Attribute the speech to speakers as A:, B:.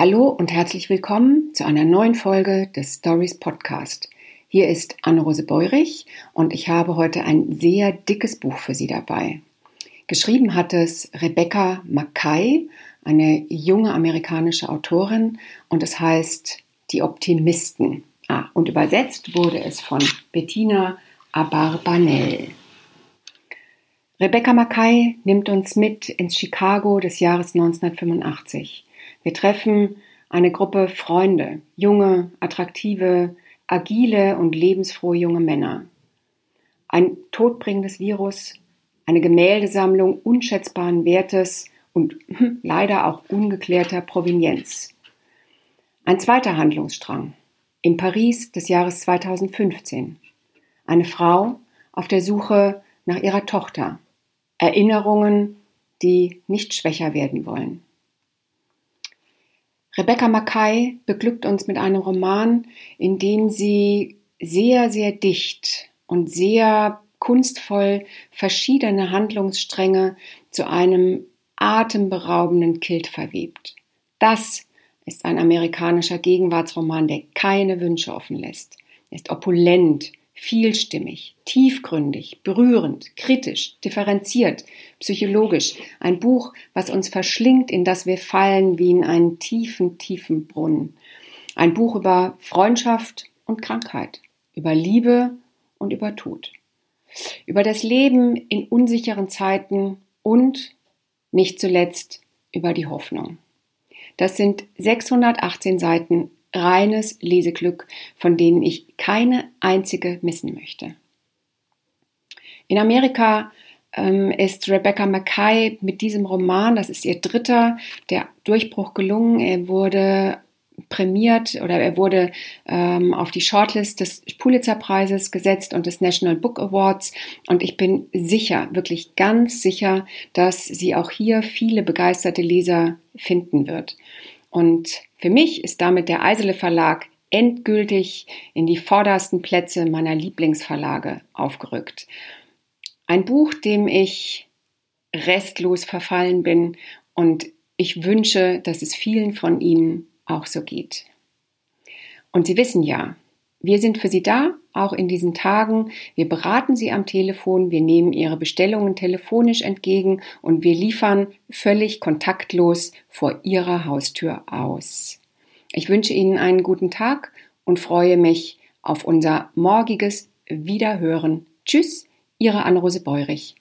A: Hallo und herzlich willkommen zu einer neuen Folge des Stories Podcast. Hier ist Anne-Rose Beurich und ich habe heute ein sehr dickes Buch für Sie dabei. Geschrieben hat es Rebecca Mackay, eine junge amerikanische Autorin und es heißt Die Optimisten. Ah, und übersetzt wurde es von Bettina Abarbanel. Rebecca Mackay nimmt uns mit ins Chicago des Jahres 1985. Wir treffen eine Gruppe Freunde, junge, attraktive, agile und lebensfrohe junge Männer. Ein todbringendes Virus, eine Gemäldesammlung unschätzbaren Wertes und hm, leider auch ungeklärter Provenienz. Ein zweiter Handlungsstrang. In Paris des Jahres 2015. Eine Frau auf der Suche nach ihrer Tochter. Erinnerungen, die nicht schwächer werden wollen. Rebecca Mackay beglückt uns mit einem Roman, in dem sie sehr, sehr dicht und sehr kunstvoll verschiedene Handlungsstränge zu einem atemberaubenden Kilt verwebt. Das ist ein amerikanischer Gegenwartsroman, der keine Wünsche offen lässt. Er ist opulent, vielstimmig, tiefgründig, berührend, kritisch, differenziert, psychologisch. Ein Buch, was uns verschlingt, in das wir fallen wie in einen tiefen, tiefen Brunnen. Ein Buch über Freundschaft und Krankheit, über Liebe und über Tod. Über das Leben in unsicheren Zeiten und nicht zuletzt über die Hoffnung. Das sind 618 Seiten reines Leseglück, von denen ich keine einzige missen möchte. In Amerika ähm, ist Rebecca Mackay mit diesem Roman, das ist ihr dritter, der Durchbruch gelungen. Er wurde prämiert oder er wurde ähm, auf die Shortlist des Pulitzer-Preises gesetzt und des National Book Awards. Und ich bin sicher, wirklich ganz sicher, dass sie auch hier viele begeisterte Leser finden wird. Und für mich ist damit der Eisele Verlag endgültig in die vordersten Plätze meiner Lieblingsverlage aufgerückt. Ein Buch, dem ich restlos verfallen bin und ich wünsche, dass es vielen von Ihnen auch so geht. Und Sie wissen ja, wir sind für Sie da, auch in diesen Tagen. Wir beraten Sie am Telefon, wir nehmen Ihre Bestellungen telefonisch entgegen und wir liefern völlig kontaktlos vor Ihrer Haustür aus. Ich wünsche Ihnen einen guten Tag und freue mich auf unser morgiges Wiederhören. Tschüss, Ihre Anrose Beurich.